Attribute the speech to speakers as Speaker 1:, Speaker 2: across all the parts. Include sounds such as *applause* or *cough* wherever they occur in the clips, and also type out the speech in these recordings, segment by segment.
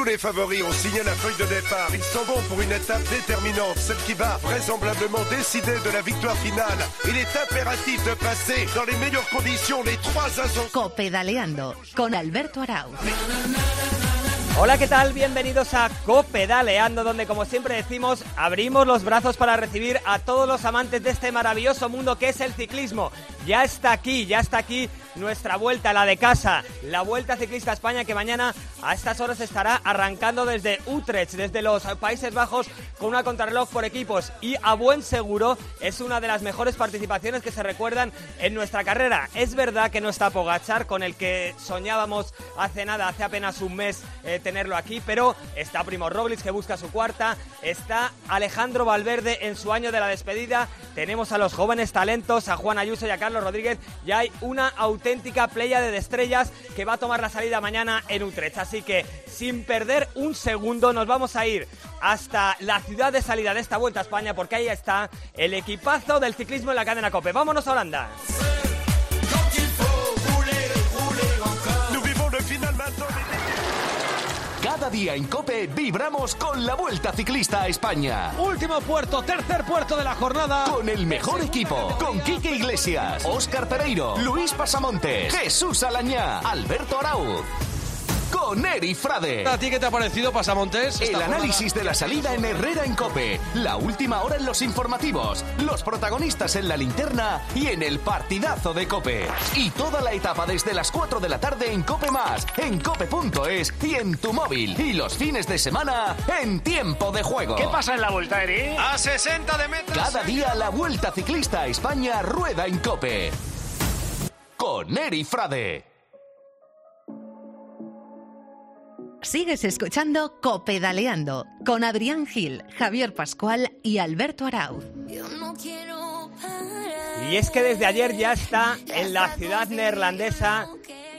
Speaker 1: tous les favoris ont signé la feuille de départ. Ils s'en vont pour une étape déterminante, celle qui va vraisemblablement décider de la victoire finale. Il est impératif de passer dans les meilleures conditions les trois assaut.
Speaker 2: Copedaleando con Alberto Arau.
Speaker 3: Hola, ¿qué tal? Bienvenidos a Copedaleando, donde como siempre decimos, abrimos los brazos para recibir a todos los amantes de este maravilloso mundo que es el ciclismo. Ya está aquí, ya está aquí nuestra vuelta, la de casa, la Vuelta Ciclista a España que mañana a estas horas estará arrancando desde Utrecht, desde los Países Bajos, con una contrarreloj por equipos. Y a buen seguro es una de las mejores participaciones que se recuerdan en nuestra carrera. Es verdad que no está Pogachar, con el que soñábamos hace nada, hace apenas un mes eh, tenerlo aquí, pero está Primo Roglic que busca su cuarta, está Alejandro Valverde en su año de la despedida, tenemos a los jóvenes talentos, a Juan Ayuso y a Carlos Rodríguez, y hay una auténtica playa de estrellas que va a tomar la salida mañana en Utrecht. Así que sin perder un segundo nos vamos a ir hasta la ciudad de salida de esta vuelta a España porque ahí está el equipazo del ciclismo en la cadena Cope. Vámonos a Holanda.
Speaker 4: Cada día en Cope vibramos con la Vuelta Ciclista a España.
Speaker 5: Último puerto, tercer puerto de la jornada.
Speaker 4: Con el mejor equipo, con Quique Iglesias, Óscar Pereiro, Luis Pasamontes, Jesús Alañá, Alberto Arauz. Con Eri Frade.
Speaker 5: ¿A ti qué te ha parecido, Pasamontes?
Speaker 4: El análisis de la salida en Herrera en Cope, la última hora en los informativos, los protagonistas en la linterna y en el partidazo de Cope. Y toda la etapa desde las 4 de la tarde en Cope Más, en cope.es y en tu móvil. Y los fines de semana en tiempo de juego.
Speaker 6: ¿Qué pasa en la vuelta, Eri?
Speaker 5: A 60 de metros.
Speaker 4: Cada día la vuelta ciclista a España rueda en Cope. Con Eri Frade.
Speaker 2: Sigues escuchando Copedaleando con Adrián Gil, Javier Pascual y Alberto Arauz.
Speaker 3: Y es que desde ayer ya está en la ciudad neerlandesa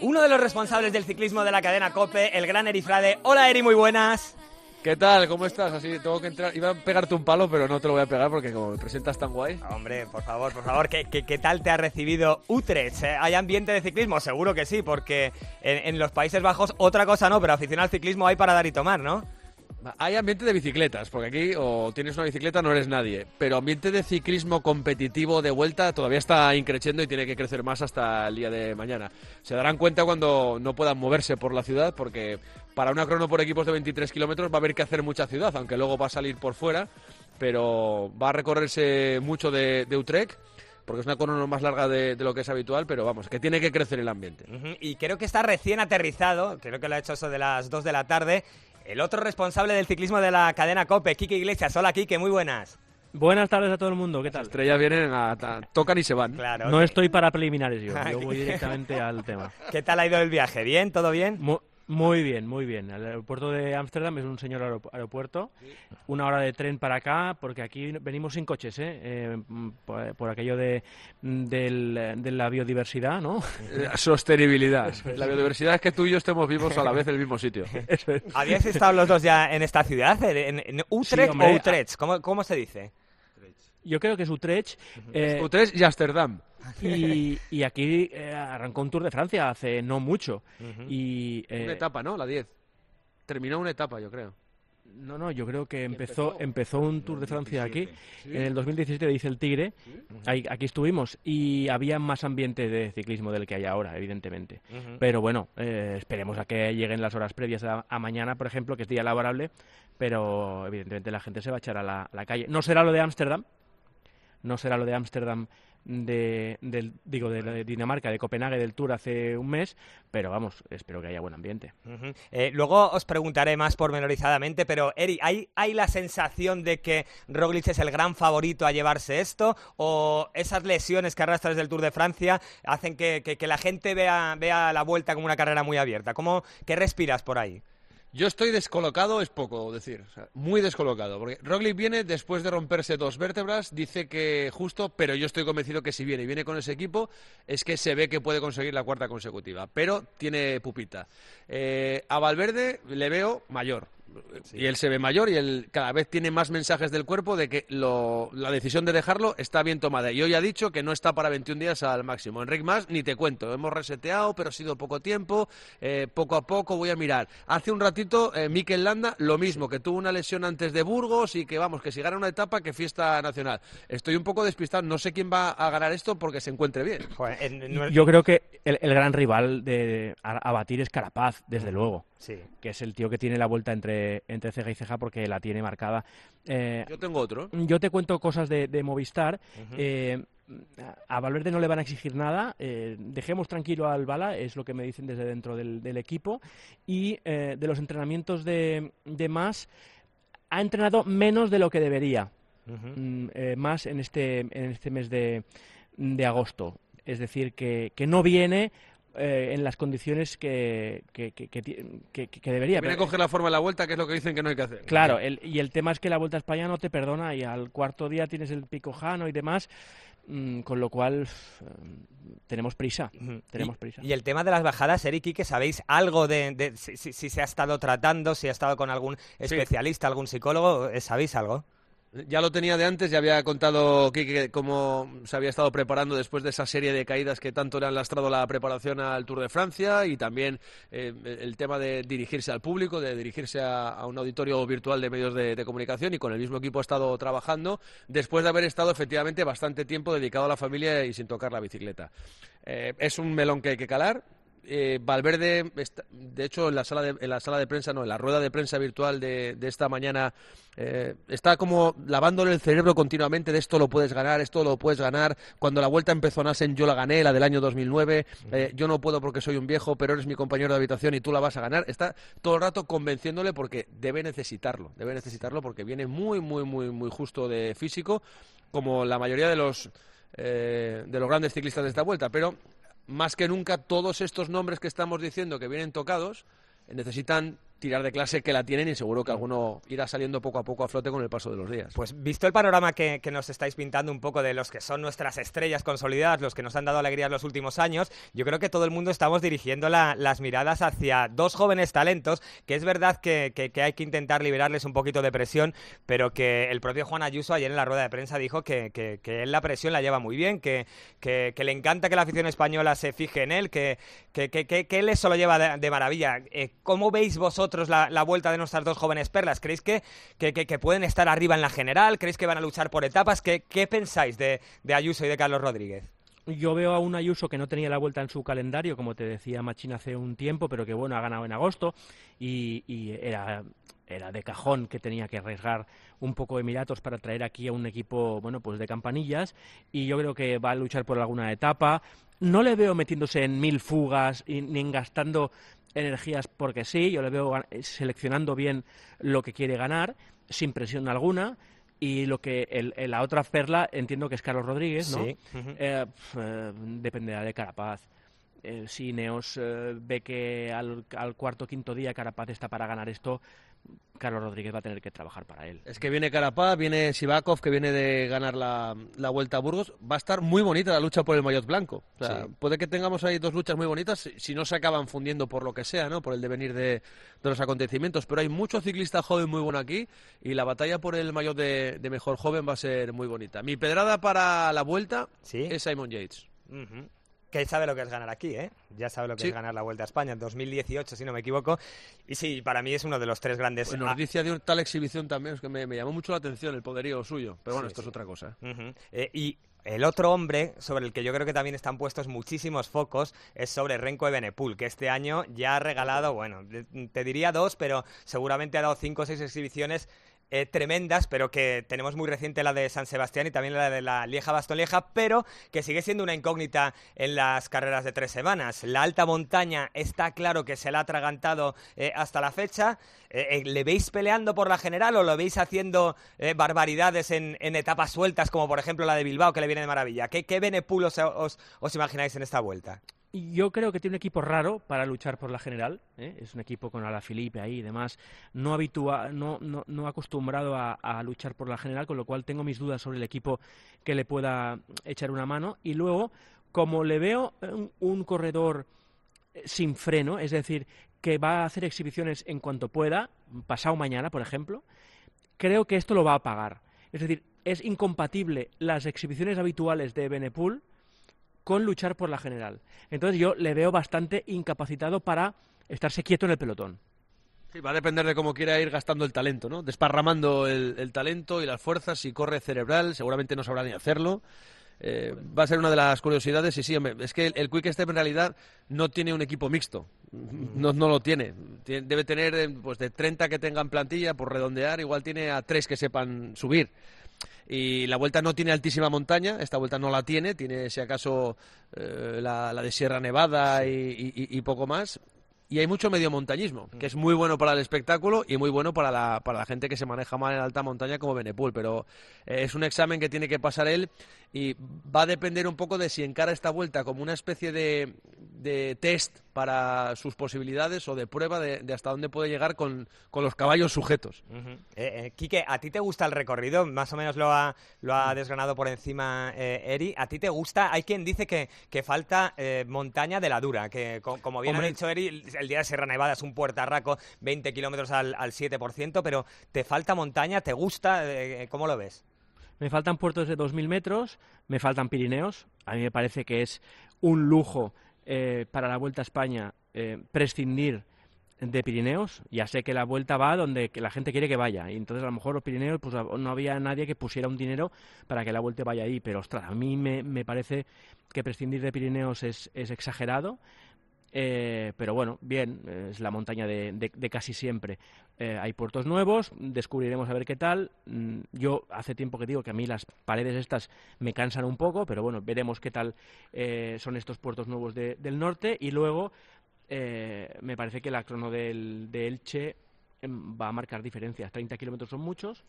Speaker 3: uno de los responsables del ciclismo de la cadena Cope, el gran Eri Frade. Hola Eri, muy buenas.
Speaker 7: ¿Qué tal? ¿Cómo estás? Así tengo que entrar. Iba a pegarte un palo, pero no te lo voy a pegar porque como me presentas tan guay.
Speaker 3: Hombre, por favor, por favor, ¿qué, qué, qué tal te ha recibido Utrecht? Eh, ¿Hay ambiente de ciclismo? Seguro que sí, porque en, en los Países Bajos otra cosa no, pero afición al ciclismo hay para dar y tomar, ¿no?
Speaker 7: Hay ambiente de bicicletas, porque aquí o tienes una bicicleta no eres nadie. Pero ambiente de ciclismo competitivo de vuelta todavía está increciendo y tiene que crecer más hasta el día de mañana. Se darán cuenta cuando no puedan moverse por la ciudad, porque para una crono por equipos de 23 kilómetros va a haber que hacer mucha ciudad, aunque luego va a salir por fuera. Pero va a recorrerse mucho de, de Utrecht porque es una crono más larga de, de, lo que es habitual, pero vamos, que tiene que crecer el ambiente.
Speaker 3: Uh -huh. Y creo que está recién aterrizado, creo que lo ha hecho eso de las 2 de la tarde, el otro responsable del ciclismo de la cadena COPE, Kike Iglesias. Hola, Kike, muy buenas.
Speaker 8: Buenas tardes a todo el mundo, ¿qué tal?
Speaker 7: Las estrellas vienen, a, a, tocan y se van.
Speaker 3: Claro,
Speaker 8: no estoy para preliminares yo, *laughs* yo voy directamente al tema. *laughs*
Speaker 3: ¿Qué tal ha ido el viaje? ¿Bien? ¿Todo bien?
Speaker 8: Muy, muy bien, muy bien. El aeropuerto de Ámsterdam es un señor aeropuerto. Una hora de tren para acá, porque aquí venimos sin coches, ¿eh? eh por, por, aquello de, del, de, la biodiversidad, ¿no?
Speaker 7: Sostenibilidad. La biodiversidad es que tú y yo estemos vivos a la vez en el mismo sitio. *laughs*
Speaker 3: ¿Habíais estado los dos ya en esta ciudad? ¿En, en Utrecht sí, o Utrecht? ¿Cómo, ¿Cómo se dice?
Speaker 8: Yo creo que es Utrecht.
Speaker 7: Eh, Utrecht y Ámsterdam. *laughs*
Speaker 8: Y, y, aquí eh, arrancó un Tour de Francia hace no mucho. Uh -huh. y,
Speaker 7: eh, una etapa, ¿no? La 10. Terminó una etapa, yo creo.
Speaker 8: No, no, yo creo que empezó, empezó un Tour de Francia aquí. ¿Sí? En el 2017 dice el Tigre. ¿Sí? Ahí, aquí estuvimos y había más ambiente de ciclismo del que hay ahora, evidentemente. Uh -huh. Pero bueno, eh, esperemos a que lleguen las horas previas a, a, mañana, por ejemplo, que es día laborable. Pero evidentemente la gente se va a echar a la, a la calle. No será lo de Ámsterdam. No será lo de Ámsterdam de, de, digo, de, de, Dinamarca, de Copenhague, del Tour hace un mes, pero vamos, espero que haya buen ambiente.
Speaker 3: Eh, luego os preguntaré más pormenorizadamente, pero Eri, ¿hay, ¿hay la sensación de que Roglic es el gran favorito a llevarse esto? ¿O esas lesiones que arrastra desde el Tour de Francia hacen que la gente vea, vea la vuelta como una carrera muy abierta? ¿Cómo, ¿Qué respiras por ahí?
Speaker 7: Yo estoy descolocado, es poco decir, o sea, muy descolocado, porque Roglic viene después de romperse dos vértebras, dice que justo, pero yo estoy convencido que si viene y viene con ese equipo, es que se ve que puede conseguir la cuarta consecutiva, pero tiene pupita. Eh, a Valverde le veo mayor, Y él se ve mayor y él cada vez tiene más mensajes del cuerpo de que lo, la decisión de dejarlo está bien tomada. Y hoy ha dicho que no está para 21 días al máximo. Enrique Más, ni te cuento. Hemos reseteado, pero ha sido poco tiempo. Eh, poco a poco voy a mirar. Hace un ratito, eh, Mikel Landa, lo mismo, que tuvo una lesión antes de Burgos y que vamos, que si gana una etapa, que fiesta nacional. Estoy un poco despistado. No sé quién va a ganar esto porque se encuentre bien.
Speaker 8: Yo creo que el, gran rival de, a, batir es Carapaz, desde luego.
Speaker 3: Sí.
Speaker 8: Que es el tío que tiene la vuelta entre, entre ceja y ceja porque la tiene marcada.
Speaker 7: Eh, yo tengo otro.
Speaker 8: Yo te cuento cosas de, Movistar. Eh, a Valverde no le van a exigir nada. Eh, dejemos tranquilo al Bala, es lo que me dicen desde dentro del, equipo. Y de los entrenamientos de, de más, ha entrenado menos de lo que debería. Mm, más en este, en este mes de, de agosto. Es decir, que, que no viene eh, en las condiciones que, que, que, que debería.
Speaker 7: Viene a coger la forma de la vuelta, que es lo que dicen que no hay que hacer.
Speaker 8: Claro, y el tema es que la Vuelta a España no te perdona y al cuarto día tienes el pico jano y demás, mm, con lo cual tenemos prisa. tenemos
Speaker 3: y,
Speaker 8: prisa.
Speaker 3: Y el tema de las bajadas, Eric, que sabéis algo de, si, se ha estado tratando, si ha estado con algún especialista, algún psicólogo, ¿sabéis algo?
Speaker 7: Ya lo tenía de antes, ya había contado Kike cómo se había estado preparando después de esa serie de caídas que tanto le han lastrado la preparación al Tour de Francia y también eh, el tema de dirigirse al público, de dirigirse a, un auditorio virtual de medios de, comunicación y con el mismo equipo ha estado trabajando después de haber estado efectivamente bastante tiempo dedicado a la familia y sin tocar la bicicleta. Eh, es un melón que hay que calar, eh, Valverde, de hecho, en la, sala de, en la sala de prensa, no, en la rueda de prensa virtual de, esta mañana, eh, está como lavándole el cerebro continuamente de esto lo puedes ganar, esto lo puedes ganar. Cuando la vuelta empezó Nasen, yo la gané, la del año 2009. Eh, yo no puedo porque soy un viejo, pero eres mi compañero de habitación y tú la vas a ganar. Está todo el rato convenciéndole porque debe necesitarlo, debe necesitarlo porque viene muy, muy, muy, muy justo de físico, como la mayoría de los. de los grandes ciclistas de esta vuelta, pero más que nunca todos estos nombres que estamos diciendo que vienen tocados necesitan tirar de clase que la tienen y seguro que alguno irá saliendo poco a poco a flote con el paso de los días.
Speaker 3: Pues visto el panorama que, nos estáis pintando un poco de los que son nuestras estrellas consolidadas, los que nos han dado alegría en los últimos años, yo creo que todo el mundo estamos dirigiendo las miradas hacia dos jóvenes talentos, que es verdad que, hay que intentar liberarles un poquito de presión, pero que el propio Juan Ayuso ayer en la rueda de prensa dijo que, él la presión la lleva muy bien, que, le encanta que la afición española se fije en él, que, él eso lo lleva de, maravilla. Eh, ¿Cómo veis vosotros la, vuelta de nuestras dos jóvenes perlas? ¿Creéis que, que, pueden estar arriba en la general? ¿Creéis que van a luchar por etapas? ¿Qué, qué pensáis de, de Ayuso y de Carlos Rodríguez?
Speaker 8: Yo veo a un Ayuso que no tenía la vuelta en su calendario, como te decía Machín hace un tiempo, pero que bueno, ha ganado en agosto y, y era, era de cajón que tenía que arriesgar un poco de Emiratos para traer aquí a un equipo, bueno, pues de campanillas y yo creo que va a luchar por alguna etapa. No le veo metiéndose en mil fugas ni gastando energías porque sí, yo le veo seleccionando bien lo que quiere ganar, sin presión alguna. Y lo que la otra perla entiendo que es Carlos Rodríguez, ¿no?
Speaker 3: Sí.
Speaker 8: Eh, eh, dependerá de Carapaz. Eh, si Neos ve que al, al, cuarto o quinto día Carapaz está para ganar esto, Carlos Rodríguez va a tener que trabajar para él.
Speaker 7: Es que viene Carapaz, viene Sivakov, que viene de ganar la, Vuelta a Burgos. Va a estar muy bonita la lucha por el maillot blanco. Puede que tengamos ahí dos luchas muy bonitas si no se acaban fundiendo por lo que sea, ¿no? Por el devenir de, los acontecimientos. Pero hay mucho ciclista joven muy bueno aquí y la batalla por el maillot de, mejor joven va a ser muy bonita. Mi pedrada para la Vuelta es Simon Yates
Speaker 3: que sabe lo que es ganar aquí, ¿eh? Ya sabe lo que es ganar la Vuelta a España en 2018, si no me equivoco. Y sí, para mí es uno de los tres grandes...
Speaker 7: Bueno, noticia de tal exhibición también, es que me, llamó mucho la atención el poderío suyo. Pero bueno, esto es otra cosa.
Speaker 3: Eh, y el otro hombre sobre el que yo creo que también están puestos muchísimos focos es sobre Renko Ebenepul, que este año ya ha regalado, bueno, te diría dos, pero seguramente ha dado cinco o seis exhibiciones eh, tremendas, pero que tenemos muy reciente la de San Sebastián y también la de la Lieja Lieja, pero que sigue siendo una incógnita en las carreras de tres semanas. La alta montaña está claro que se la ha atragantado eh, hasta la fecha. Eh, ¿Le veis peleando por la general o lo veis haciendo barbaridades en, etapas sueltas, como por ejemplo la de Bilbao, que le viene de maravilla? ¿Qué, qué os imagináis en esta vuelta?
Speaker 8: Yo creo que tiene un equipo raro para luchar por la general. ¿eh? Es un equipo con Filipe ahí y demás, no, habitua, no, no, no acostumbrado a, luchar por la general, con lo cual tengo mis dudas sobre el equipo que le pueda echar una mano. Y luego, como le veo un, corredor eh, sin freno, es decir, que va a hacer exhibiciones en cuanto pueda, pasado mañana, por ejemplo, creo que esto lo va a pagar. Es decir, es incompatible las exhibiciones habituales de Benepool con luchar por la general. Entonces yo le veo bastante incapacitado para estarse quieto en el pelotón.
Speaker 7: Sí, va a depender de cómo quiera ir gastando el talento, ¿no? Desparramando el, el talento y las fuerzas, si corre cerebral, seguramente no sabrá ni hacerlo. Eh, va a ser una de las curiosidades y sí, es que el, el Quick Step en realidad no tiene un equipo mixto, no, no lo tiene. Tien- Debe tener eh, pues de 30 que tengan plantilla, por redondear, igual tiene a 3 que sepan subir. Y la vuelta no tiene altísima montaña, esta vuelta no la tiene, tiene si acaso eh, la, la de Sierra Nevada y, y- y poco más. Y hay mucho medio montañismo, que es muy bueno para el espectáculo y muy bueno para la, para la gente que se maneja mal en alta montaña como Benepul. Pero eh, es un examen que tiene que pasar él y va a depender un poco de si encara esta vuelta como una especie de, de test para sus posibilidades o de prueba de, de hasta dónde puede llegar con, con los caballos sujetos.
Speaker 3: Eh, eh, Quique, ¿a ti te gusta el recorrido? Más o menos lo ha, lo ha desgranado por encima eh, Eri. ¿A ti te gusta? Hay quien dice que, que falta eh, montaña de la dura, que co- como bien
Speaker 8: Hombre.
Speaker 3: ha dicho Eri, el- día de Sierra Nevada es un puertarraco, 20 kilómetros al, al 7%, pero ¿te falta montaña? ¿Te gusta? Eh, ¿Cómo lo ves?
Speaker 8: Me faltan puertos de 2.000 metros, me faltan Pirineos. A mí me parece que es un lujo eh, para la Vuelta a España eh, prescindir de Pirineos. Ya sé que la Vuelta va donde la gente quiere que vaya. Y entonces a lo mejor los Pirineos pues no había nadie que pusiera un dinero para que la Vuelta vaya ahí. Pero ostras, a mí me, me parece que prescindir de Pirineos es, es exagerado. Eh, pero bueno, bien, es la montaña de, de- de casi siempre. Eh, hay puertos nuevos, descubriremos a ver qué tal. Mm, Yo hace tiempo que digo que a mí las paredes estas me cansan un poco, pero bueno, veremos qué tal eh, son estos puertos nuevos de- del norte. Y luego eh, me parece que la crono del, de Elche em, va a marcar diferencias. 30 kilómetros son muchos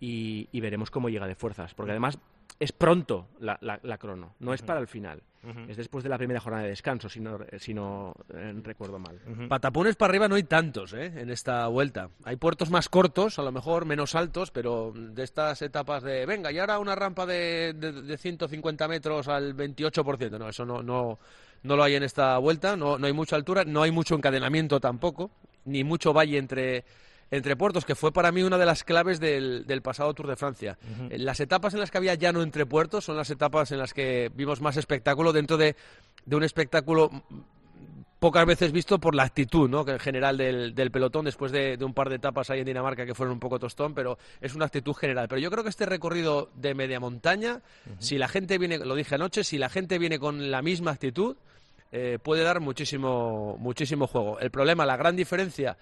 Speaker 8: y, y veremos cómo llega de fuerzas, porque además es pronto la, la- la crono, no es para el final. Es después de la primera jornada de descanso, si no, si no eh, recuerdo mal.
Speaker 7: Patapones para arriba no hay tantos ¿eh? en esta vuelta. Hay puertos más cortos, a lo mejor menos altos, pero de estas etapas de, venga, y ahora una rampa de, de, de 150 metros al 28%. No, eso no, no, no lo hay en esta vuelta, no, no hay mucha altura, no hay mucho encadenamiento tampoco, ni mucho valle entre, entre puertos, que fue para mí una de las claves del, del pasado Tour de Francia. Eh, Las etapas en las que había llano entre puertos son las etapas en las que vimos más espectáculo dentro de, de un espectáculo pocas veces visto por la actitud ¿no? que en general del, del pelotón después de, de un par de etapas ahí en Dinamarca que fueron un poco tostón, pero es una actitud general. Pero yo creo que este recorrido de media montaña, si la gente viene, lo dije anoche, si la gente viene con la misma actitud, eh, puede dar muchísimo, muchísimo juego. El problema, la gran diferencia,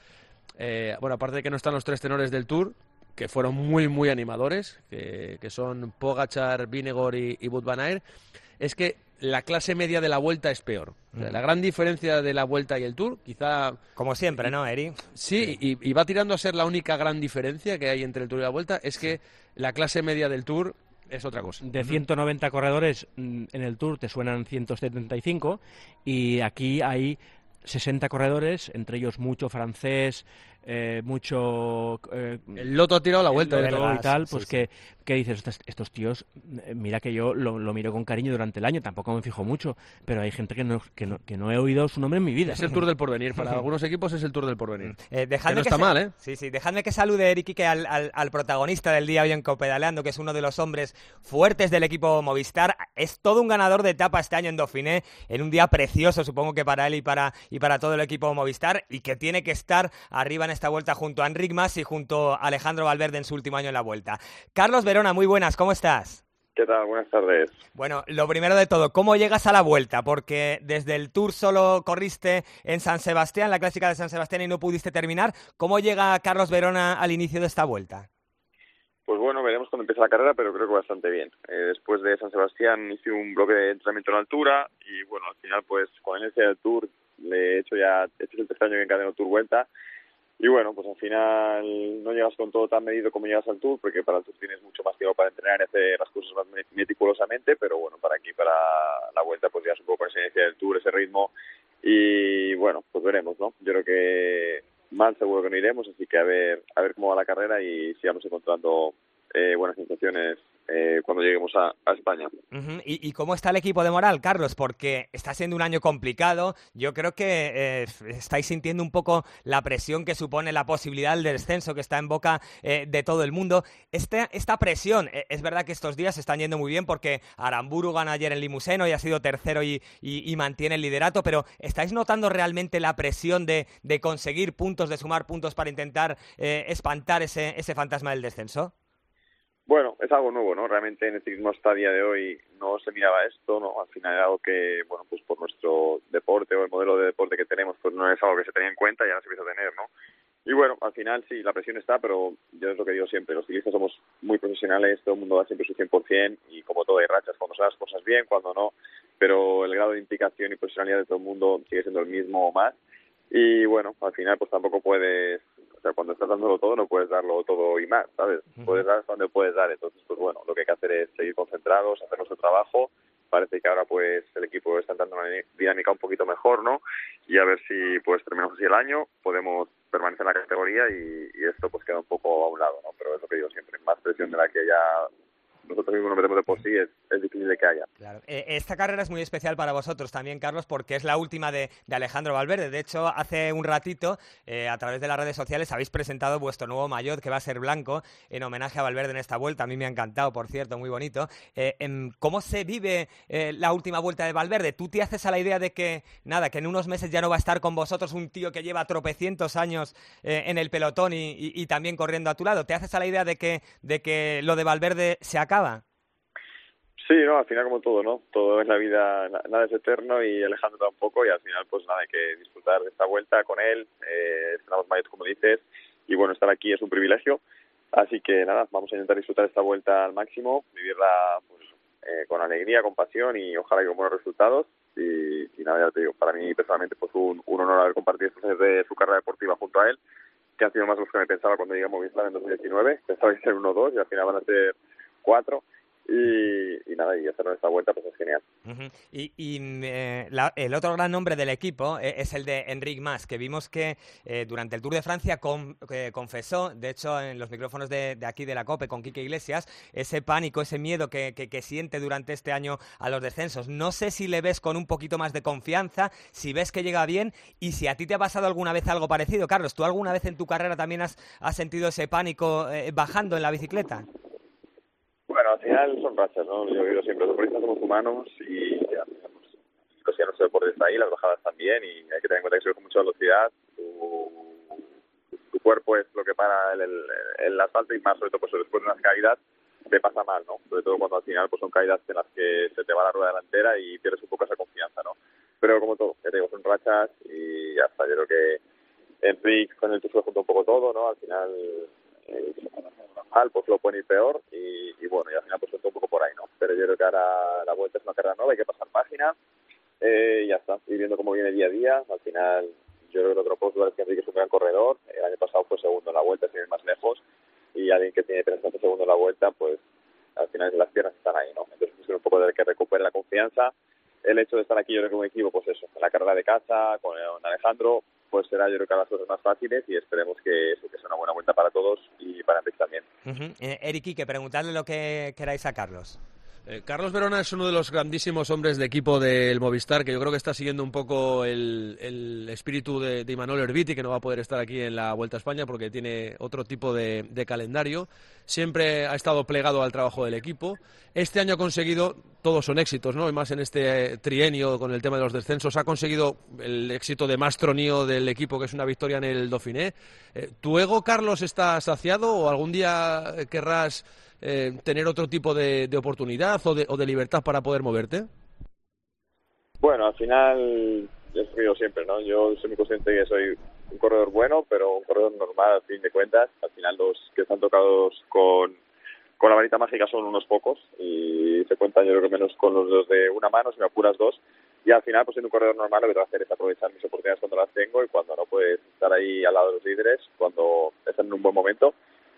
Speaker 7: eh, bueno, aparte de que no están los tres tenores del Tour, que fueron muy, muy animadores, que, que son Pogachar, Vinegor y, y Wout van Aert, es que la clase media de la vuelta es peor. O sea, La gran diferencia de la vuelta y el Tour, quizá
Speaker 3: Como siempre, ¿no, Eri?
Speaker 7: sí, y, y va tirando a ser la única gran diferencia que hay entre el Tour y la vuelta, es que la clase media del Tour es otra cosa.
Speaker 8: De 190 corredores mm, en el Tour te suenan 175 y aquí hay 60 corredores, entre ellos mucho francés, eh, mucho... eh,
Speaker 7: El Loto ha tirado la vuelta.
Speaker 8: el. Loto y tal, pues
Speaker 3: sí.
Speaker 8: que, que dices, estos, estos tíos, eh, mira que yo lo, lo miro con cariño durante el año, tampoco me fijo mucho, pero hay gente que no, que no, que no he oído su nombre en mi vida.
Speaker 7: Es el Tour del Porvenir. Para *laughs* algunos equipos es el Tour del Porvenir.
Speaker 3: Eh, dejadme
Speaker 7: Que no está
Speaker 3: se-
Speaker 7: mal, ¿eh?
Speaker 3: Sí, sí, dejadme que salude, Eric, que al, al, al protagonista del día hoy en Copedaleando, que es uno de los hombres fuertes del equipo Movistar. Es todo un ganador de etapa este año en Dauphiné, en un día precioso, supongo que para él y para, y para todo el equipo Movistar, y que tiene que estar arriba en esta vuelta junto a Enric Mas y junto a Alejandro Valverde en su último año en la vuelta. Carlos Verona, muy buenas, ¿cómo estás?
Speaker 6: ¿Qué tal? Buenas tardes.
Speaker 3: Bueno, lo primero de todo, ¿cómo llegas a la vuelta? Porque desde el Tour solo corriste en San Sebastián, la clásica de San Sebastián, y no pudiste terminar. ¿Cómo llega Carlos Verona al inicio de esta vuelta?
Speaker 6: Pues bueno, veremos cuando empieza la carrera, pero creo que bastante bien. Eh, después de San Sebastián hice un bloque de entrenamiento en altura y bueno, al final pues con el inicio del Tour le he hecho ya, este es el tercer año que encadeno Tour Vuelta y bueno, pues al final no llegas con todo tan medido como llegas al Tour, porque para el Tour tienes mucho más tiempo para entrenar y hacer las cosas más meticulosamente, pero bueno, para aquí, para la Vuelta, pues llegas un poco con esa inercia del Tour, ese ritmo y bueno, pues veremos, ¿no? Yo creo que mal seguro que no iremos, así que a ver, a ver cómo va la carrera y si vamos encontrando eh, buenas sensaciones eh, cuando lleguemos a, España.
Speaker 3: ¿Y, cómo está el equipo de moral, Carlos? Porque está siendo un año complicado. Yo creo que eh, estáis sintiendo un poco la presión que supone la posibilidad del descenso que está en boca eh, de todo el mundo. Este, esta presión, es verdad que estos días se están yendo muy bien porque Aramburu gana ayer en Limuseno y ha sido tercero y, mantiene el liderato, pero ¿estáis notando realmente la presión de, conseguir puntos, de sumar puntos para intentar espantar ese fantasma del descenso?
Speaker 6: Bueno, es algo nuevo, ¿no? Realmente en el ciclismo hasta día de hoy no se miraba esto, ¿no? Al final era algo que, bueno, pues por nuestro deporte o el modelo de deporte que tenemos, pues no es algo que se tenía en cuenta y ahora se empieza a tener, ¿no? Y bueno, al final sí, la presión está, pero yo es lo que digo siempre, los ciclistas somos muy profesionales, todo el mundo da siempre su 100% y como todo hay rachas, cuando se las cosas bien, cuando no, pero el grado de implicación y profesionalidad de todo el mundo sigue siendo el mismo o más. Y bueno, al final pues tampoco puedes sea, cuando estás dándolo todo no puedes darlo todo y más, ¿sabes? Puedes dar donde puedes dar. Entonces, pues bueno, lo que hay que hacer es seguir concentrados, hacer nuestro trabajo. Parece que ahora pues el equipo está entrando en una dinámica un poquito mejor, ¿no? Y a ver si pues terminamos así el año, podemos permanecer en la categoría y, y esto pues queda un poco a un lado, ¿no? Pero es lo que digo siempre, más presión de la que ya nosotros mismos nos metemos de por sí, es, es difícil de que haya.
Speaker 3: Claro. Eh, esta carrera es muy especial para vosotros también, Carlos, porque es la última de, Alejandro Valverde. De hecho, hace un ratito, eh, a través de las redes sociales, habéis presentado vuestro nuevo maillot, que va a ser blanco, en homenaje a Valverde en esta vuelta. A mí me ha encantado, por cierto, muy bonito. Eh, em, ¿Cómo se vive la última vuelta de Valverde? ¿Tú te haces a la idea de que, nada, que en unos meses ya no va a estar con vosotros un tío que lleva tropecientos años en el pelotón y, y, también corriendo a tu lado? ¿Te haces a la idea de que, de que lo de Valverde se acaba?
Speaker 6: Sí, no, al final como todo, ¿no? Todo en la vida, nada es eterno y Alejandro tampoco y al final pues nada, hay que disfrutar de esta vuelta con él, eh, estamos mayores como dices y bueno, estar aquí es un privilegio, así que nada, vamos a intentar disfrutar esta vuelta al máximo, vivirla pues eh, con alegría, con pasión y ojalá que con buenos resultados. Y, y, nada, ya te digo, para mí personalmente pues un, un honor haber compartido estos de su carrera deportiva junto a él, que han sido más los que me pensaba cuando llegué a Movistar en 2019, pensaba que ser uno o dos y al final van a ser cuatro y, nada, y hacer esta vuelta pues es genial.
Speaker 3: Y, eh, el otro gran nombre del equipo eh, es el de Enric Mas, que vimos que eh, durante el Tour de Francia confesó, de hecho en los micrófonos de, aquí de la COPE con Quique Iglesias, ese pánico, ese miedo que, que, siente durante este año a los descensos. No sé si le ves con un poquito más de confianza, si ves que llega bien y si a ti te ha pasado alguna vez algo parecido. Carlos, ¿tú alguna vez en tu carrera también has, has sentido ese pánico bajando en la bicicleta?
Speaker 6: Final son rachas, ¿no? Yo digo siempre, los deportistas somos humanos y ya, pues, ya no se deporte está ahí, las bajadas también y hay que tener en cuenta que sube con mucha velocidad, tu, tu, cuerpo es lo que para el, el, el, asfalto y más sobre todo pues después de unas caídas te pasa mal, ¿no? Sobre todo cuando al final pues son caídas en las que se te va la rueda delantera y pierdes un poco esa confianza, ¿no? Pero como todo, ya te digo, son rachas y ya está, yo creo que Enrique con el que fue junto un poco todo, ¿no? Al final eh, mal, pues lo ir peor y, y, bueno, y al final pues un poco por ahí, ¿no? Pero yo creo que ahora la vuelta es una carrera nueva, hay que pasar página eh, y ya está, y viendo cómo viene día a día, al final yo creo que otro puesto es que Enrique es un gran corredor, el año pasado fue segundo en la vuelta, sin ir más lejos, y alguien que tiene 30 segundos en la vuelta, pues al final las piernas están ahí, ¿no? Entonces es un poco de que recupere la confianza. El hecho de estar aquí yo creo que un equipo, pues eso, en la carrera de casa, con Alejandro, pues será yo creo que las cosas más fáciles y esperemos que, eso, que sea una buena vuelta para todos y para Enrique también.
Speaker 3: Uh Eric, que preguntarle lo que queráis a Carlos.
Speaker 7: Eh, Carlos Verona es uno de los grandísimos hombres de equipo del Movistar, que yo creo que está siguiendo un poco el, espíritu de, de Imanol Herbiti, que no va a poder estar aquí en la Vuelta a España porque tiene otro tipo de, calendario. Siempre ha estado plegado al trabajo del equipo. Este año ha conseguido, todos son éxitos, ¿no? Y más en este trienio con el tema de los descensos, ha conseguido el éxito de más tronío del equipo, que es una victoria en el Dauphiné. Eh, ¿Tu ego, Carlos, está saciado o algún día querrás eh, tener otro tipo de, oportunidad o de, o de, libertad para poder moverte?
Speaker 6: Bueno, al final, yo digo siempre, ¿no? Yo soy muy consciente de que soy un corredor bueno, pero un corredor normal, al fin de cuentas. Al final, los que están tocados con, la varita mágica son unos pocos y se cuentan, yo creo que menos con los dos de una mano, si me apuras dos. Y al final, pues siendo un corredor normal, lo que tengo que hacer es aprovechar mis oportunidades cuando las tengo y cuando no, puedes estar ahí al lado de los líderes, cuando están en un buen momento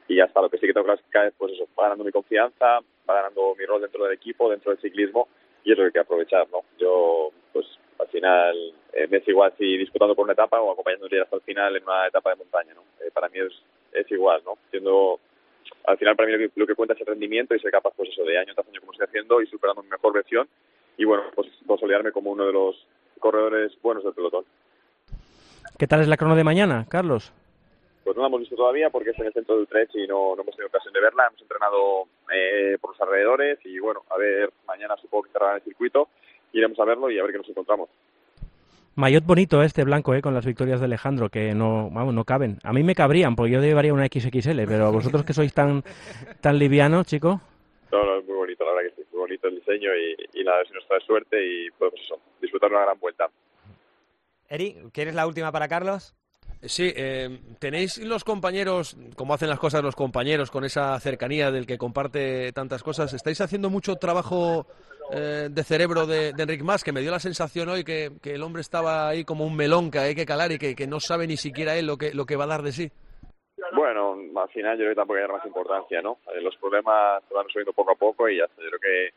Speaker 6: y hasta lo que sí que tengo que cada pues eso, va ganando mi confianza, va ganando mi rol dentro del equipo, dentro del ciclismo, y eso hay que aprovechar, ¿no? Yo, pues, al final, eh, me es igual si disputando por una etapa o acompañando hasta el final en una etapa de montaña, ¿no? Eh, para mí es, es igual, ¿no? Siendo, al final para mí lo que, lo que cuenta es el rendimiento y ser capaz, pues eso, de año tras año como estoy haciendo y superando mi mejor versión y bueno, pues consolidarme como uno de los corredores buenos del pelotón.
Speaker 8: ¿Qué tal es la crono de mañana, Carlos?
Speaker 6: Pues no la hemos visto todavía porque es en el centro de Utrecht y no, no hemos tenido ocasión de verla. Hemos entrenado eh, por los alrededores y bueno, a ver, mañana supongo que cerrarán el circuito, iremos a verlo y a ver qué nos encontramos.
Speaker 8: Maillot bonito este blanco, ¿eh? con las victorias de Alejandro, que no, vamos, no caben. A mí me cabrían, porque yo llevaría una XXL, pero *laughs* vosotros que sois tan, tan livianos, chico.
Speaker 6: No, no, es muy bonito, la verdad que sí, muy bonito el diseño y, y nada, si nos trae suerte y podemos eso, disfrutar una gran vuelta.
Speaker 3: Eri, ¿quieres la última para Carlos?
Speaker 7: Sí, eh, tenéis los compañeros, como hacen las cosas los compañeros, con esa cercanía del que comparte tantas cosas, ¿estáis haciendo mucho trabajo eh, de cerebro de, de Enric Mas, que me dio la sensación hoy que, el hombre estaba ahí como un melón que hay que calar y que, no sabe ni siquiera él lo que, lo que va a dar de sí?
Speaker 6: Bueno, al final yo creo que tampoco hay más importancia, ¿no? Eh, los problemas se van resolviendo poco a poco y ya. Yo creo que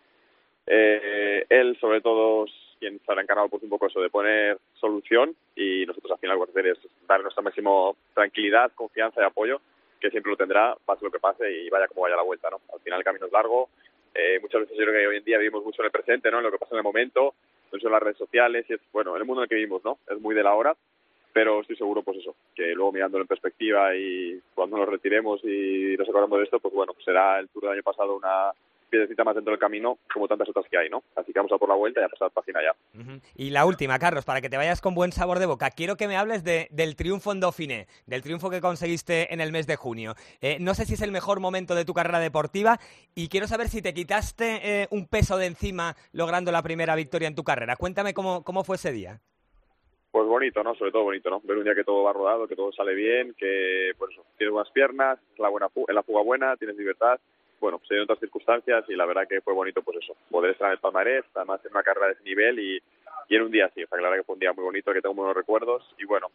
Speaker 6: eh, él, sobre todo, quien se ha encargado pues un poco eso de poner solución y nosotros al final lo que hacer es dar nuestra máxima tranquilidad, confianza y apoyo, que siempre lo tendrá, pase lo que pase y vaya como vaya la vuelta, ¿no? Al final el camino es largo, eh, muchas veces yo creo que hoy en día vivimos mucho en el presente, ¿no? En lo que pasa en el momento, no en las redes sociales y es, bueno, en el mundo en el que vivimos, ¿no? Es muy de la hora, pero estoy seguro, pues eso, que luego mirándolo en perspectiva y cuando nos retiremos y nos acordamos de esto, pues bueno, será el Tour del año pasado una piedecita más dentro del camino, como tantas otras que hay, ¿no? Así que vamos a por la vuelta y a pasar página ya.
Speaker 3: Uh -huh. Y la última, Carlos, para que te vayas con buen sabor de boca, quiero que me hables de, del triunfo en Dauphiné, del triunfo que conseguiste en el mes de junio. Eh, no sé si es el mejor momento de tu carrera deportiva y quiero saber si te quitaste eh, un peso de encima logrando la primera victoria en tu carrera. Cuéntame cómo, cómo fue ese día.
Speaker 6: Pues bonito, ¿no? Sobre todo bonito, ¿no? Ver un día que todo va rodado, que todo sale bien, que, pues tienes buenas piernas, la buena, en la fuga buena, tienes libertad bueno, se dio en otras circunstancias y la verdad que fue bonito, pues eso, poder estar en el palmarés, además en una carrera de ese nivel y, en un día así. O sea, que la verdad que fue un día muy bonito, que tengo buenos recuerdos y bueno,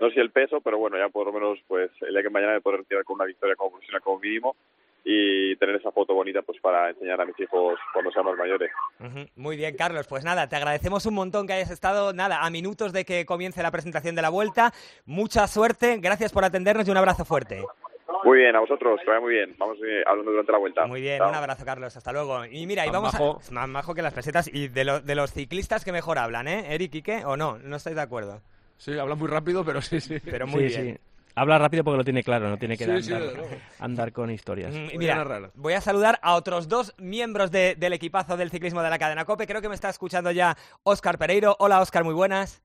Speaker 6: no sé el peso, pero bueno, ya por lo menos, pues el día que mañana me poder retirar con una victoria como profesional como mínimo y tener esa foto bonita pues para enseñar a mis hijos cuando sean más mayores.
Speaker 3: Muy bien, Carlos. Pues nada, te agradecemos un montón que hayas estado, nada, a minutos de que comience la presentación de la vuelta. Mucha suerte, gracias por atendernos y un abrazo fuerte.
Speaker 6: Muy bien, a vosotros, que vaya muy bien. Vamos eh, hablando durante la vuelta.
Speaker 3: Muy bien,
Speaker 6: Chao.
Speaker 3: un abrazo, Carlos. Hasta luego. Y mira, y
Speaker 7: Más
Speaker 3: vamos
Speaker 7: majo.
Speaker 3: a. Más majo que las pesetas. Y de, lo- de los ciclistas que mejor hablan, ¿eh? Eric y qué, o no, no estáis de acuerdo.
Speaker 7: Sí, habla muy rápido, pero sí, sí.
Speaker 3: Pero muy
Speaker 8: sí,
Speaker 3: bien.
Speaker 8: sí. Habla rápido porque lo tiene claro, no tiene que
Speaker 7: Sí,
Speaker 8: andar,
Speaker 7: sí,
Speaker 8: con historias.
Speaker 3: Mm, y
Speaker 7: Voy a
Speaker 3: mira, voy a saludar a otros dos miembros de- del equipazo del ciclismo de la cadena COPE. Creo que me está escuchando ya Óscar Pereiro. Hola, Óscar, muy buenas.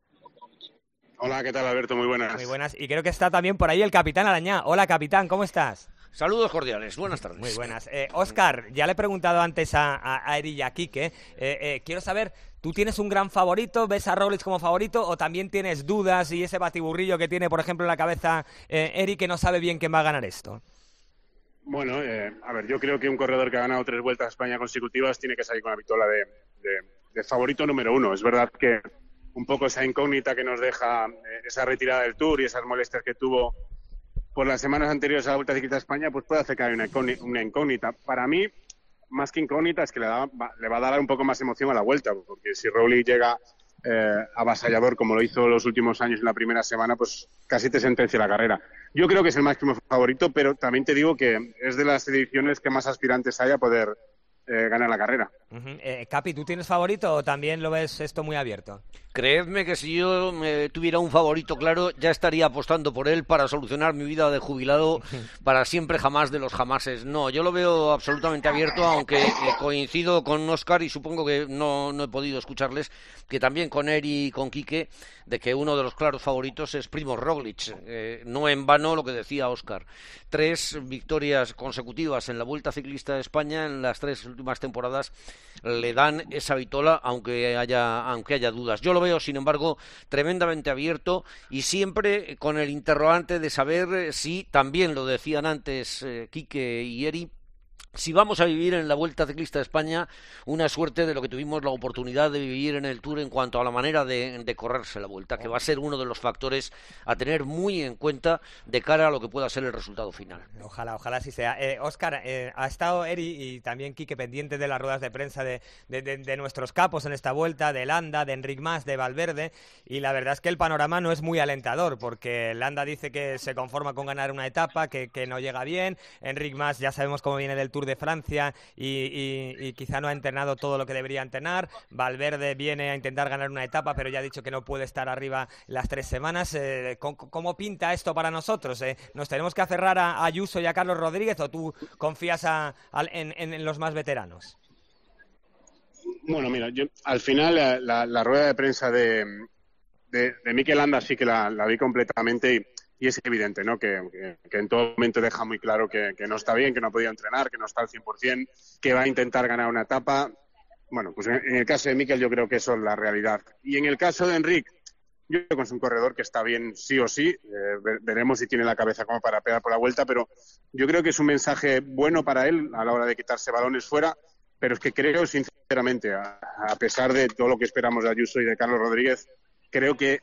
Speaker 9: Hola, ¿qué tal Alberto? Muy buenas.
Speaker 3: Muy buenas. Y creo que está también por ahí el capitán Arañá. Hola, capitán, ¿cómo estás?
Speaker 10: Saludos cordiales, buenas tardes.
Speaker 3: Muy buenas. Eh, Oscar, ya le he preguntado antes a, a, a Eri y a Quique. eh, eh, quiero saber, ¿tú tienes un gran favorito? ¿Ves a Roglic como favorito? ¿O también tienes dudas y ese batiburrillo que tiene, por ejemplo, en la cabeza eh, Eri que no sabe bien quién va a ganar esto?
Speaker 9: Bueno, eh, a ver, yo creo que un corredor que ha ganado tres vueltas a España consecutivas tiene que salir con la victoria de, de- de favorito número uno. Es verdad que un poco esa incógnita que nos deja eh, esa retirada del Tour y esas molestias que tuvo por las semanas anteriores a la Vuelta Ciclista a España, pues puede hacer que haya una, incógni- una incógnita. Para mí, más que incógnita, es que le, va- le va a dar un poco más emoción a la Vuelta, porque si Rowley llega eh, avasallador como lo hizo los últimos años en la primera semana, pues casi te sentencia la carrera. Yo creo que es el máximo favorito, pero también te digo que es de las ediciones que más aspirantes hay a poder eh, ganar la carrera.
Speaker 3: Eh, Capi, ¿tú tienes favorito o también lo ves esto muy abierto?
Speaker 10: Creedme que si yo eh, tuviera un favorito claro, ya estaría apostando por él para solucionar mi vida de jubilado *laughs* para siempre jamás de los jamases. No, yo lo veo absolutamente abierto, aunque eh, coincido con Oscar y supongo que no, no he podido escucharles, que también con Eri y con Quique, de que uno de los claros favoritos es Primo Roglic. Eh, no en vano lo que decía Oscar. Tres victorias consecutivas en la Vuelta Ciclista de España en las tres últimas temporadas le dan esa vitola aunque haya aunque haya dudas. Yo lo veo, sin embargo, tremendamente abierto y siempre con el interrogante de saber eh, si también lo decían antes eh, Quique y Eri si vamos a vivir en la Vuelta Ciclista de España una suerte de lo que tuvimos la oportunidad de vivir en el Tour en cuanto a la manera de, correrse la Vuelta, que va a ser uno de los factores a tener muy en cuenta de cara a lo que pueda ser el resultado final.
Speaker 3: Ojalá, ojalá así sea. Eh, Oscar, eh, ha estado Eri y también Quique pendiente de las ruedas de prensa de, nuestros capos en esta Vuelta, de Landa, de Enric Mas, de Valverde, y la verdad es que el panorama no es muy alentador, porque Landa dice que se conforma con ganar una etapa, que, que no llega bien, Enric Mas ya sabemos cómo viene del Tour de Francia y, quizá no ha entrenado todo lo que debería entrenar. Valverde viene a intentar ganar una etapa, pero ya ha dicho que no puede estar arriba las tres semanas. Eh, ¿cómo, pinta esto para nosotros? Eh? ¿Nos tenemos que aferrar a Ayuso y a Carlos Rodríguez o tú confías en, los más veteranos?
Speaker 9: Bueno, mira, yo al final la, rueda de prensa de, de, Mikel Anda sí que la, la vi completamente y es evidente ¿no? que, en todo momento deja muy claro que, no está bien, que no ha podido entrenar, que no está al 100%, que va a intentar ganar una etapa. Bueno, pues en, el caso de Mikel yo creo que eso es la realidad. Y en el caso de Enric, yo creo que es un corredor que está bien sí o sí. Eh, veremos si tiene la cabeza como para pegar por la vuelta, pero yo creo que es un mensaje bueno para él a la hora de quitarse balones fuera. Pero es que creo, sinceramente, a, a pesar de todo lo que esperamos de Ayuso y de Carlos Rodríguez, creo que eh,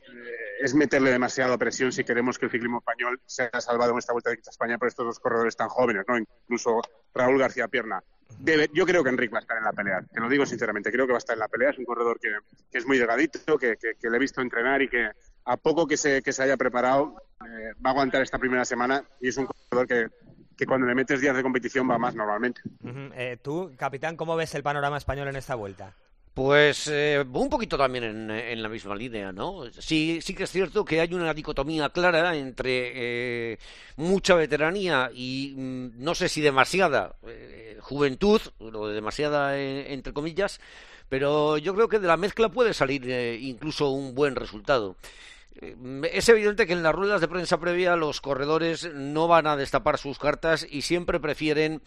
Speaker 9: es meterle demasiada presión si queremos que el ciclismo español sea salvado en esta vuelta de España por estos dos corredores tan jóvenes, ¿no? Incluso Raúl García Pierna. yo creo que Enrique va a estar en la pelea, te lo digo sinceramente, creo que va a estar en la pelea, es un corredor que, es muy delgadito, que, le he visto entrenar y que a poco que se, que se haya preparado eh, va a aguantar esta primera semana y es un corredor que, que cuando le metes días de competición va más normalmente.
Speaker 3: Eh, tú, capitán, ¿cómo ves el panorama español en esta vuelta?
Speaker 10: Pues eh, un poquito también en, la misma línea, ¿no? Sí, sí que es cierto que hay una dicotomía clara entre eh, mucha veteranía y mm, no sé si demasiada eh, juventud, o demasiada entre comillas, pero yo creo que de la mezcla puede salir incluso un buen resultado. Es evidente que en las ruedas de prensa previa los corredores no van a destapar sus cartas y siempre prefieren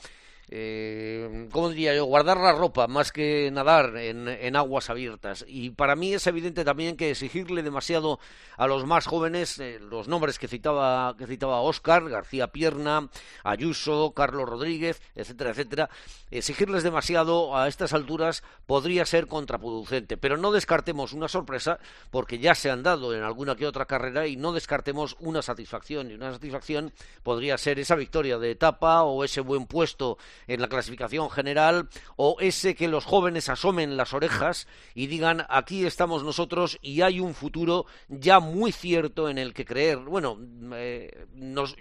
Speaker 10: eh, ¿cómo diría yo? Guardar la ropa más que nadar en, aguas abiertas. Y para mí es evidente también que exigirle demasiado a los más jóvenes, eh, los nombres que citaba, que citaba Oscar, García Pierna, Ayuso, Carlos Rodríguez, etcétera, etcétera, exigirles demasiado a estas alturas podría ser contraproducente. Pero no descartemos una sorpresa, porque ya se han dado en alguna que otra carrera, y no descartemos una satisfacción. Y una satisfacción podría ser esa victoria de etapa o ese buen puesto en la clasificación general o ese que los jóvenes asomen las orejas y digan aquí estamos nosotros y hay un futuro ya muy cierto en el que creer. Bueno, eh,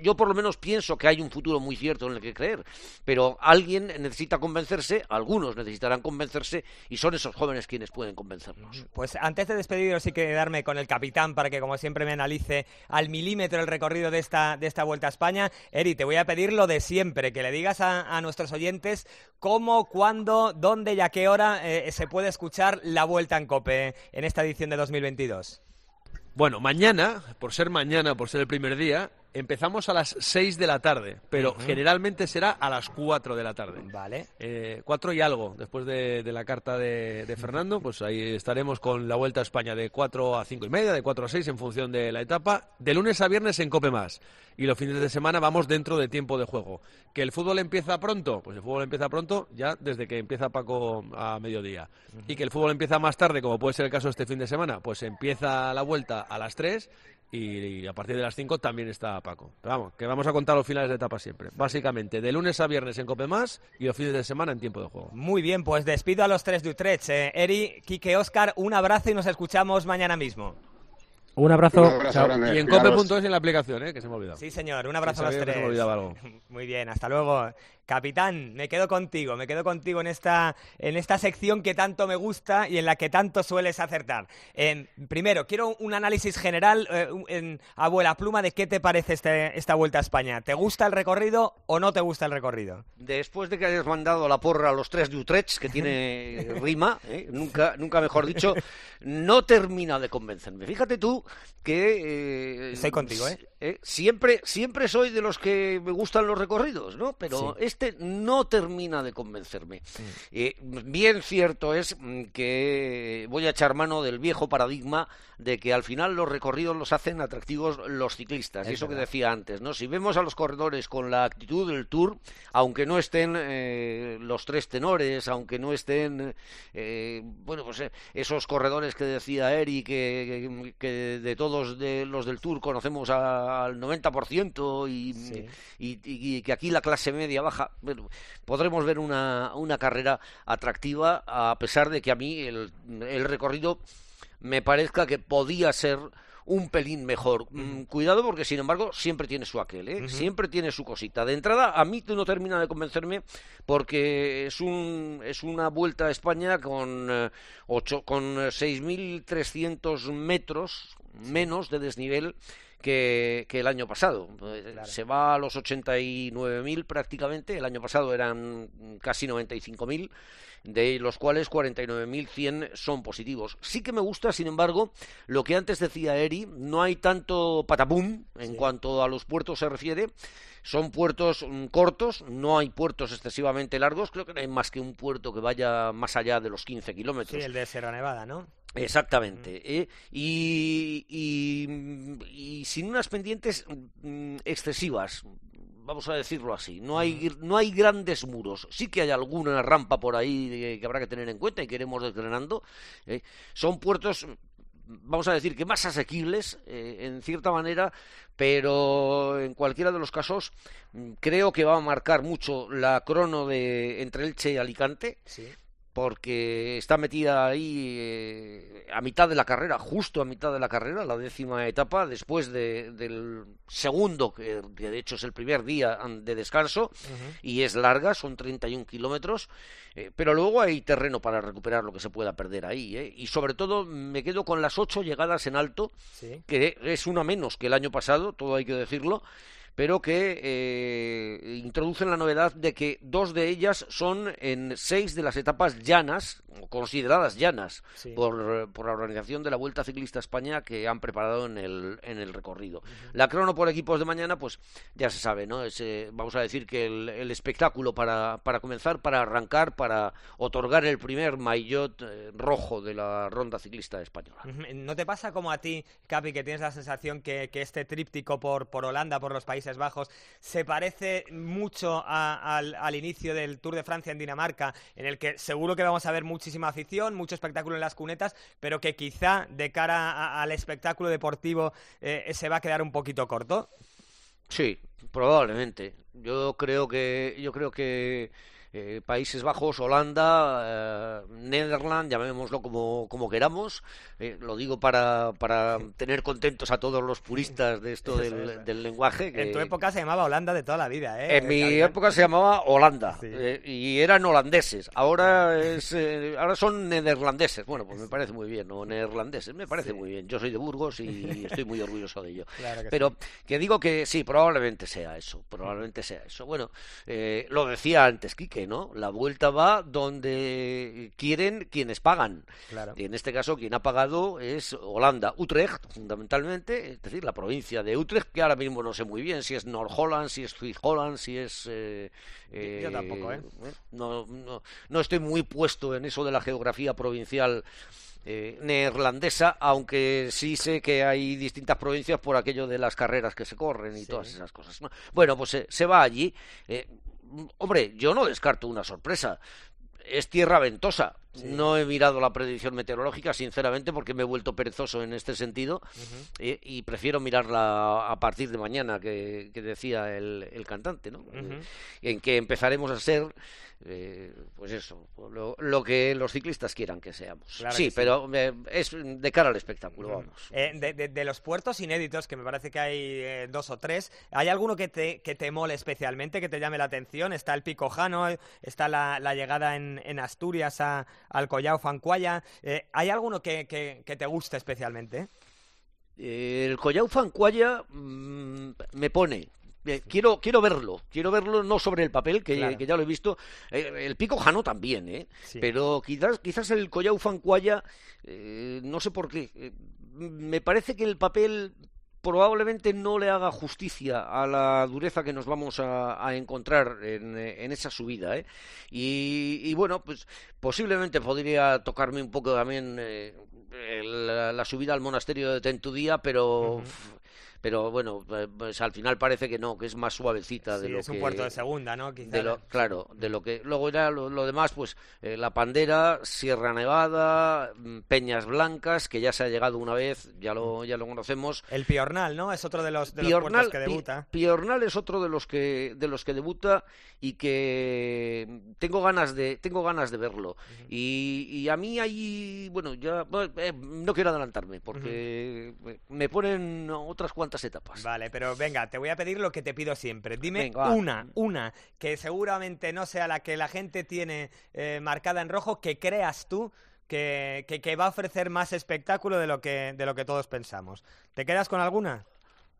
Speaker 10: yo por lo menos pienso que hay un futuro muy cierto en el que creer, pero alguien necesita convencerse, algunos necesitarán convencerse y son esos jóvenes quienes pueden convencernos.
Speaker 3: Pues antes de despediros y quedarme con el capitán para que como siempre me analice al milímetro el recorrido de esta, de esta Vuelta a España, Eri, te voy a pedir lo de siempre, que le digas a nuestros oyentes cómo, cuándo, dónde y a qué hora eh, se puede escuchar la vuelta en COPE en esta edición de 2022.
Speaker 7: Bueno, mañana, por ser mañana, por ser el primer día, empezamos a las 6 de la tarde, pero generalmente será a las 4 de la tarde.
Speaker 3: Vale.
Speaker 7: Eh, 4 y algo, después de, la carta de, Fernando, pues ahí estaremos con la Vuelta a España de 4 a 5 y media, de 4 a 6 en función de la etapa, de lunes a viernes en Cope Más. Y los fines de semana vamos dentro de tiempo de juego. ¿Que el fútbol empieza pronto? Pues el fútbol empieza pronto ya desde que empieza Paco a mediodía. Y que el fútbol empieza más tarde, como puede ser el caso este fin de semana, pues empieza la vuelta a las 3 y, a partir de las 5 también está Paco. vamos, que vamos a contar los finales de etapa siempre. Básicamente, de lunes a viernes en Cope Más y los fines de semana en tiempo de juego.
Speaker 3: Muy bien, pues despido a los tres de Utrecht. Eh, Eri, Kike, Oscar, un abrazo y nos escuchamos mañana mismo.
Speaker 8: Un abrazo.
Speaker 7: y en cope.es en la aplicación, ¿eh? que se me ha olvidado.
Speaker 3: Sí, señor. Un abrazo a los tres. Muy bien, hasta luego. Capitán, me quedo contigo, me quedo contigo en esta, en esta sección que tanto me gusta y en la que tanto sueles acertar. Em, primero, quiero un análisis general, eh, en abuela pluma, de qué te parece este, esta vuelta a España. ¿Te gusta el recorrido o no te gusta el recorrido?
Speaker 10: Después de que hayas mandado la porra a los tres de Utrecht, que tiene *laughs* rima, ¿eh? nunca, nunca mejor dicho, no termina de convencerme. Fíjate tú que...
Speaker 3: Eh, Estoy contigo, ¿eh?
Speaker 10: ¿Eh? Siempre, siempre soy de los que me gustan los recorridos, ¿no? Pero este no termina de convencerme.
Speaker 3: Mm.
Speaker 10: Eh, bien cierto es mm, que voy a echar mano del viejo paradigma de que al final los recorridos los hacen atractivos los ciclistas. y
Speaker 3: Es
Speaker 10: eso que decía antes, ¿no? Si vemos a los corredores con la actitud del Tour, aunque no estén eh, los tres tenores, aunque no estén, eh, bueno, pues eh, esos corredores que decía Eri, que, que de todos de los del Tour conocemos a- al 90% y, y, y que aquí la clase media baja, bueno, podremos ver una, una carrera atractiva a pesar de que a mí el, el recorrido me parezca que podía ser un pelín mejor. Mm, Cuidado porque, sin embargo, siempre tiene su aquel, ¿eh? Siempre tiene su cosita. De entrada, a mí no termina de convencerme porque es, un, es una vuelta a España con, eh, ocho, con eh, 6.300 metros menos de desnivel que, que el año pasado. Eh, Se va a los 89.000 prácticamente, el año pasado eran casi 95.000, de los cuales 49.100 son positivos. Sí que me gusta, sin embargo, lo que antes decía Eri, no hay tanto patapum en cuanto a los puertos se refiere. Son puertos mm, cortos, no hay puertos excesivamente largos, creo que no hay más que un puerto que vaya más allá de los 15 kilómetros.
Speaker 3: Sí, el de Sierra Nevada, ¿no?
Speaker 10: Exactamente. ¿eh? Y, y- y sin unas pendientes mm, excesivas, vamos a decirlo así. No hay, no hay grandes muros. Sí que hay alguna rampa por ahí que habrá que tener en cuenta y que iremos desgranando. ¿eh? Son puertos vamos a decir que más asequibles eh, en cierta manera, pero en cualquiera de los casos mm, creo que va a marcar mucho la crono de entre Elche y Alicante
Speaker 3: Sí.
Speaker 10: Porque está metida ahí eh, a mitad de la carrera, justo a mitad de la carrera, la décima etapa, después de- del segundo, que, que de hecho es el primer día de descanso, y es larga, son 31 kilómetros, eh, pero luego hay terreno para recuperar lo que se pueda perder ahí, ¿eh? y sobre todo me quedo con las ocho llegadas en alto,
Speaker 3: Sí.
Speaker 10: que es una menos que el año pasado, todo hay que decirlo, pero que eh, introducen la novedad de que dos de ellas son en seis de las etapas llanas, consideradas llanas,
Speaker 3: Sí.
Speaker 10: por, por la organización de la Vuelta Ciclista a España que han preparado en el, en el recorrido. La crono por equipos de mañana, pues ya se sabe, ¿no? Es, eh, vamos a decir que el, el espectáculo para, para comenzar, para arrancar, para otorgar el primer maillot eh, rojo de la Ronda Ciclista Española.
Speaker 3: ¿No te pasa como a ti, Capi, que tienes la sensación que, que este tríptico por, por Holanda, por los Países Bajos, se parece mucho a- al, inicio del Tour de Francia en Dinamarca, en el que seguro que vamos a ver muchísima afición, mucho espectáculo en las cunetas, pero que quizá de cara al espectáculo deportivo eh, se va a quedar un poquito corto?
Speaker 10: Sí, probablemente. Yo creo que yo creo que eh, Países Bajos, Holanda, eh, Netherlands, llamémoslo como, como queramos. eh, lo digo para, para tener contentos a todos los puristas de esto del, del lenguaje. que-
Speaker 3: En tu época se llamaba Holanda de toda la vida, ¿eh?
Speaker 10: en mi
Speaker 3: Capi?
Speaker 10: época se llamaba Holanda eh, y eran holandeses. Ahora es, eh, ahora son neerlandeses. Bueno, pues me parece muy bien, o neerlandeses, me parece muy bien. Yo soy de Burgos y *laughs* estoy muy orgulloso de ello.
Speaker 3: Claro que
Speaker 10: Pero que digo que sí, probablemente sea eso, probablemente sea eso. Bueno, eh, lo decía antes Quique, ¿no? La vuelta va donde quieren quienes pagan.
Speaker 3: Claro.
Speaker 10: Y en este caso quien ha pagado es Holanda, Utrecht, fundamentalmente, es decir, la provincia de Utrecht, que ahora mismo no sé muy bien si es North Holland, si es Swiss Holland, si es... eh, eh,
Speaker 3: Yo tampoco, ¿eh?
Speaker 10: No, no, no estoy muy puesto en eso de la geografía provincial eh, neerlandesa, aunque sí sé que hay distintas provincias por aquello de las carreras que se corren y todas esas cosas. ¿no? Bueno, pues eh, se va allí. Eh, hombre, yo no descarto una sorpresa. Es tierra ventosa. No he mirado la predicción meteorológica, sinceramente, porque me he vuelto perezoso en este sentido eh, y prefiero mirarla a partir de mañana, que, que decía el, el cantante, ¿no? Eh, en que empezaremos a ser, eh, pues eso, lo, lo que los ciclistas quieran que seamos.
Speaker 3: Claro
Speaker 10: sí,
Speaker 3: que sí.
Speaker 10: pero eh, es de cara al espectáculo, vamos.
Speaker 3: Eh, de, de- de los puertos inéditos, que me parece que hay dos o tres, ¿hay alguno que te, que te mole especialmente, que te llame la atención? Está el Picojano, eh, está la, la llegada en, en Asturias a, al Collao Fancuaya. Eh, ¿Hay alguno que, que- que te guste especialmente?
Speaker 10: El Collao Fancuaya mm, me pone. Eh, quiero, quiero verlo, quiero verlo no sobre el papel, que,
Speaker 3: Claro.
Speaker 10: que ya lo he visto. Eh, el Pico Jano también, ¿eh?
Speaker 3: Sí.
Speaker 10: Pero quizás, quizás el Collao Fancuaya, eh, no sé por qué, me parece que el papel probablemente no le haga justicia a la dureza que nos vamos a, a encontrar en, en esa subida. ¿eh? Y, y bueno, pues posiblemente podría tocarme un poco también eh, el- la, la subida al monasterio de Tentudía, pero... Pero bueno, eh, pues al final parece que no, que es más suavecita de lo
Speaker 3: es
Speaker 10: que
Speaker 3: un puerto de segunda, ¿no?
Speaker 10: De lo, claro, de lo que luego era lo, lo demás, pues eh, la Pandera, Sierra Nevada, mm, Peñas Blancas, que ya se ha llegado una vez, ya lo ya lo conocemos.
Speaker 3: El Piornal, ¿no? Es otro de los, de los
Speaker 10: Piornal,
Speaker 3: puertos que
Speaker 10: Pi-
Speaker 3: debuta.
Speaker 10: Piornal es otro de los que de los que debuta y que tengo ganas de tengo ganas de verlo y, y a mí ahí bueno ya eh, no quiero adelantarme porque me ponen otras cuantas etapas
Speaker 3: Vale, pero venga, te voy a pedir lo que te pido siempre. Dime
Speaker 10: Venga,
Speaker 3: una, una, que seguramente no sea la que la gente tiene eh, marcada en rojo, que creas tú que, que, que va a ofrecer más espectáculo de lo que, de lo que todos pensamos. ¿Te quedas con alguna?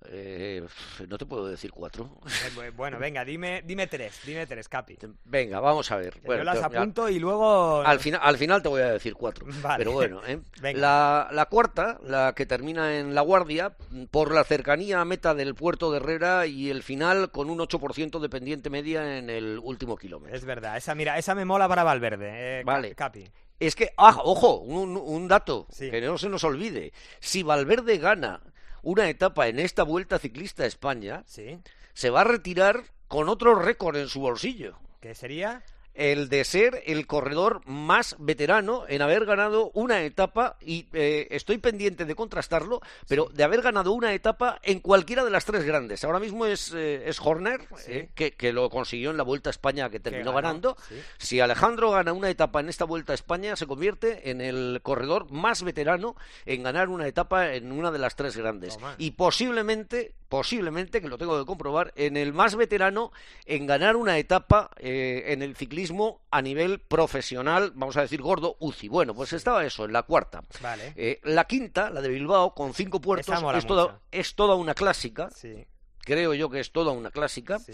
Speaker 10: Eh, no te puedo decir cuatro
Speaker 3: Eh, bu- bueno, venga, dime, dime tres, dime tres, Capi.
Speaker 10: venga vamos a ver
Speaker 3: Yo las apunto y luego...
Speaker 10: Al final, al final te voy a decir cuatro. *laughs*
Speaker 3: Vale.
Speaker 10: Pero bueno, ¿eh? *laughs* La, la cuarta, la que termina en La Guardia, por la cercanía a meta del puerto de Herrera y el final con un 8% de pendiente media en el último kilómetro.
Speaker 3: Es verdad, esa mira, esa me mola para Valverde, eh,
Speaker 10: Vale.
Speaker 3: Capi.
Speaker 10: Es que, ah, ojo, un, un dato
Speaker 3: Sí.
Speaker 10: que no se nos olvide. Si Valverde gana una etapa en esta Vuelta Ciclista a España,
Speaker 3: Sí,
Speaker 10: se va a retirar con otro récord en su bolsillo.
Speaker 3: que sería...
Speaker 10: el de ser el corredor más veterano en haber ganado una etapa y eh, estoy pendiente de contrastarlo, pero de haber ganado una etapa en cualquiera de las tres grandes. Ahora mismo es, eh, es Horner, eh, que, que lo consiguió en la Vuelta a España que terminó ganando.
Speaker 3: sí.
Speaker 10: Si Alejandro gana una etapa en esta Vuelta a España, se convierte en el corredor más veterano en ganar una etapa en una de las tres grandes. Y posiblemente, posiblemente, que lo tengo que comprobar, en el más veterano en ganar una etapa eh, en el ciclismo a nivel profesional, vamos a decir gordo, UCI. Bueno, pues estaba eso, en la cuarta.
Speaker 3: Vale.
Speaker 10: Eh, la quinta, la de Bilbao, con cinco puertos, es toda, es toda una clásica.
Speaker 3: Sí,
Speaker 10: Creo yo que es toda una clásica.
Speaker 3: sí,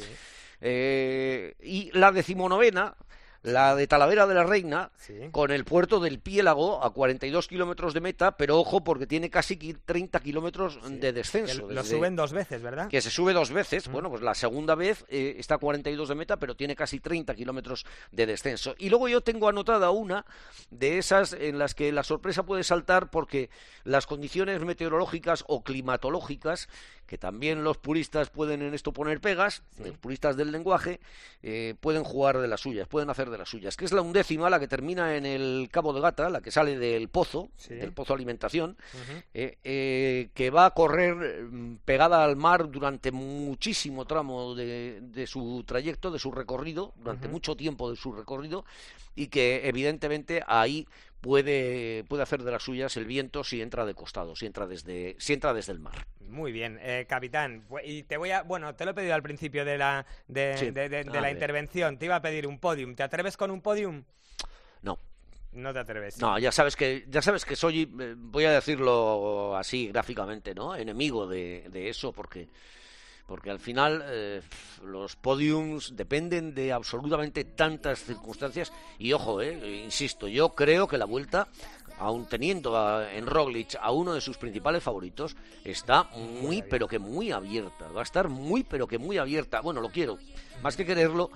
Speaker 10: Eh, y la decimonovena, la de Talavera de la Reina,
Speaker 3: sí.
Speaker 10: con el puerto del Piélago a 42 kilómetros de meta, pero ojo porque tiene casi qui- 30 kilómetros de descenso.
Speaker 3: lo suben dos veces, ¿verdad?
Speaker 10: que se sube dos veces. Bueno, pues la segunda vez eh, está a 42 de meta, pero tiene casi 30 kilómetros de descenso. Y luego yo tengo anotada una de esas en las que la sorpresa puede saltar porque las condiciones meteorológicas o climatológicas, que también los puristas pueden en esto poner pegas, los puristas del lenguaje, eh, pueden jugar de las suyas, pueden hacer de las suyas, que es la undécima, la que termina en el Cabo de Gata, la que sale del pozo,
Speaker 3: Sí.
Speaker 10: del pozo alimentación, eh, eh, que va a correr mm, pegada al mar durante muchísimo tramo de, de su trayecto, de su recorrido, durante mucho tiempo de su recorrido, y que evidentemente ahí puede, puede hacer de las suyas el viento si entra de costado, si entra desde, si entra desde el mar.
Speaker 3: Muy bien, eh, capitán. Y te voy a, bueno, te lo he pedido al principio de la de,
Speaker 10: Sí.
Speaker 3: de- de- la intervención. Te iba a pedir un podium. ¿Te atreves con un podium?
Speaker 10: No.
Speaker 3: No te atreves.
Speaker 10: No, ya sabes que ya sabes que soy, eh, voy a decirlo así gráficamente, ¿no? Enemigo de, de eso porque porque al final eh, los podiums dependen de absolutamente tantas circunstancias y ojo, eh, insisto, yo creo que la vuelta aun teniendo a- en Roglic a uno de sus principales favoritos, está muy pero que muy abierta, va a estar muy pero que muy abierta. Bueno, lo quiero, más que quererlo,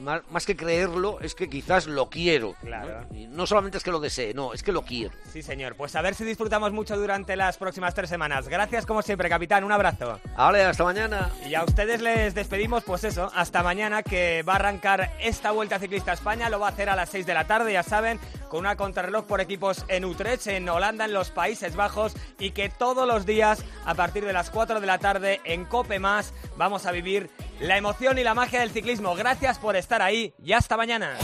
Speaker 10: más, que creerlo, es que quizás lo quiero.
Speaker 3: Claro.
Speaker 10: ¿no? Y no solamente es que lo desee, no, es que lo quiero.
Speaker 3: Sí, señor. Pues a ver si disfrutamos mucho durante las próximas tres semanas. Gracias como siempre, capitán. Un abrazo.
Speaker 10: Vale, hasta mañana.
Speaker 3: Y a ustedes les despedimos, pues eso, hasta mañana que va a arrancar esta Vuelta Ciclista a España. Lo va a hacer a las 6 de la tarde, ya saben, con una contrarreloj por equipos en Utrecht, en Holanda, en los Países Bajos. Y que todos los días, a partir de las 4 de la tarde, en Cope Más, vamos a vivir la emoción y la magia del ciclismo. Gracias por estar ahí y hasta mañana.